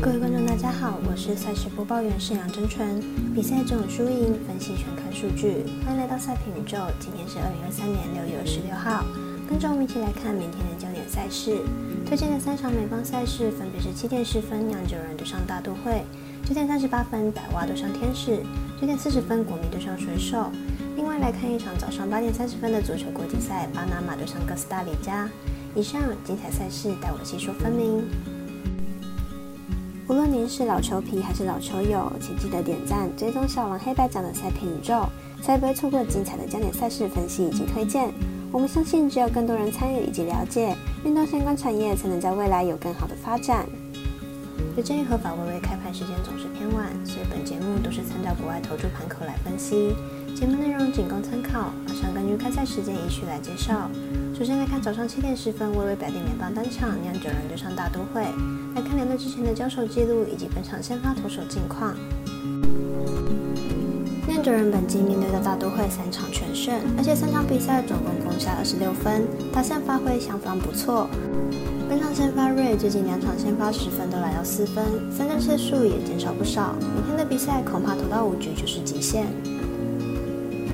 各位观众，大家好，我是赛事播报员盛杨真纯。比赛中有输赢，分析全看数据。欢迎来到赛评宇宙，今天是二零二三年六月二十六号。跟着我们一起来看明天的焦点赛事。推荐的三场美邦赛事分别是七点十分酿酒人对上大都会，九点三十八分百蛙对上天使，九点四十分国民对上水手。另外来看一场早上八点三十分的足球国际赛，巴拿马对上哥斯达黎加。以上精彩赛事，待我细说分明。无论您是老球皮还是老球友，请记得点赞、追踪小王黑白奖的赛评宇宙，才不会错过精彩的焦点赛事分析以及推荐。我们相信，只有更多人参与以及了解运动相关产业，才能在未来有更好的发展。有鉴于合法微微开盘时间总是偏晚，所以本节目都是参照国外投注盘口来分析，节目内容仅供参考。马上根据开赛时间依序来介绍。首先来看早上七点十分，微微表弟联邦单场酿酒人对上大都会。来看两队之前的交手记录以及本场先发投手近况。酿酒人本季面对的大都会三场全胜，而且三场比赛总共攻下二十六分，打线发挥相当不错。本场先发瑞最近两场先发十分都来到四分，三振次数也减少不少。明天的比赛恐怕投到五局就是极限。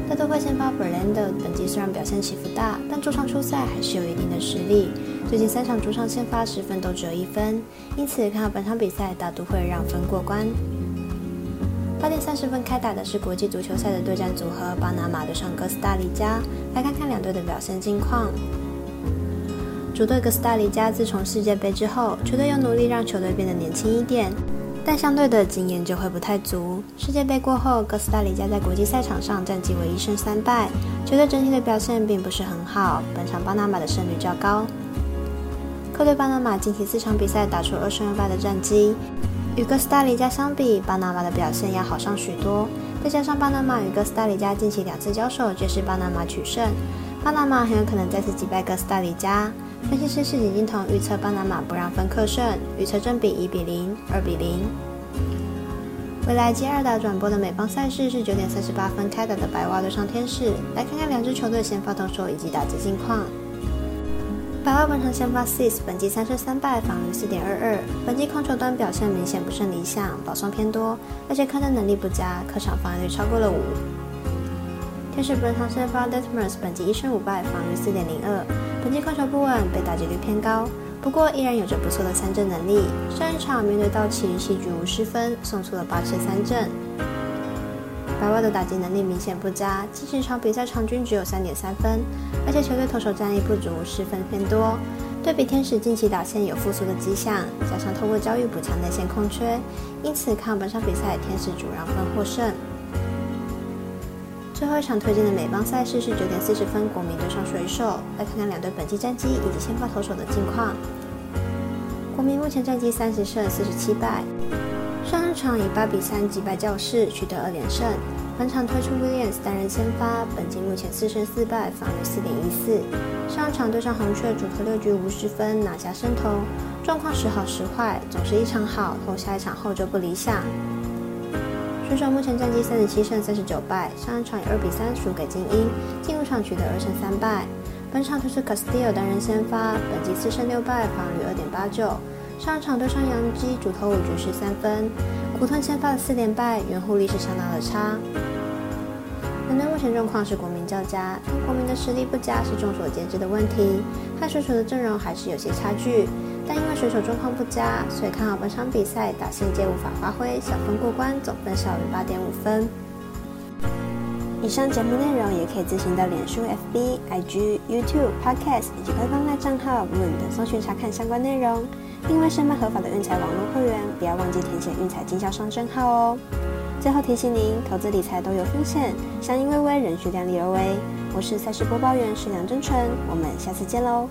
大都会先发 Berlander，本季虽然表现起伏大，但主场出赛还是有一定的实力。最近三场主场先发十分都只有一分，因此看到本场比赛大都会让分过关。八点三十分开打的是国际足球赛的对战组合，巴拿马对上哥斯达黎加。来看看两队的表现近况。主队哥斯达黎加自从世界杯之后，球队又努力让球队变得年轻一点。但相对的经验就会不太足。世界杯过后，哥斯达黎加在国际赛场上战绩为一胜三败，球队整体的表现并不是很好。本场巴拿马的胜率较高。客队巴拿马近期四场比赛打出二胜二败的战绩，与哥斯达黎加相比，巴拿马的表现要好上许多。再加上巴拿马与哥斯达黎加近期两次交手皆是巴拿马取胜，巴拿马很有可能再次击败哥斯达黎加。分析师是井金童预测巴拿马不让分客胜，预测正比一比零、二比零。未来接二打转播的美邦赛事是九点三十八分开打的白袜对上天使，来看看两支球队先发投手以及打击近况。白袜本场先发 Sis，本季三胜三败，防御四点二二，本季控球端表现明显不甚理想，保送偏多，而且客战能力不佳，客场防御率超过了五。天使本场先发 Detmers，本季一胜五败，防御四点零二。本季控球不稳，被打击率偏高，不过依然有着不错的三振能力。上一场面对道奇，戏局无失分，送出了八次三振。白袜的打击能力明显不佳，近十场比赛场均只有三点三分，而且球队投手战力不足，失分偏多。对比天使近期打线有复苏的迹象，加上透过交易补强内线空缺，因此看本场比赛天使主让分获胜。最后一场推荐的美邦赛事是九点四十分，国民对上水手。来看看两队本季战绩以及先发投手的近况。国民目前战绩三十胜四十七败，上一场以八比三击败教士，取得二连胜。本场推出 Williams 担任先发，本季目前四胜四败，防御四点一四。上一场对上红雀，主投六局无失分，拿下胜投，状况时好时坏，总是一场好，后下一场后就不理想。选手目前战绩三十七胜三十九败，上一场以二比三输给精英，进入场取得二胜三败。本场推出 Castillo 担任先发，本季四胜六败，防御二点八九。上一场对上杨基，主投五局失三分，苦吞先发的四连败，圆弧力是相当的差。本队目前状况是国民较佳，但国民的实力不佳是众所皆知的问题，看水手的阵容还是有些差距。但因为水手状况不佳，所以看好本场比赛打线皆无法发挥，小分过关，总分小于八点五分。以上节目内容也可以自行到脸书、FB、IG、YouTube、Podcast 以及官方赖账号 Moon 等搜寻查看相关内容。另外，申办合法的运彩网络会员，不要忘记填写运彩经销商证号哦。最后提醒您，投资理财都有风险，相信微微，仍需量力而为。我是赛事播报员石梁真纯，我们下次见喽。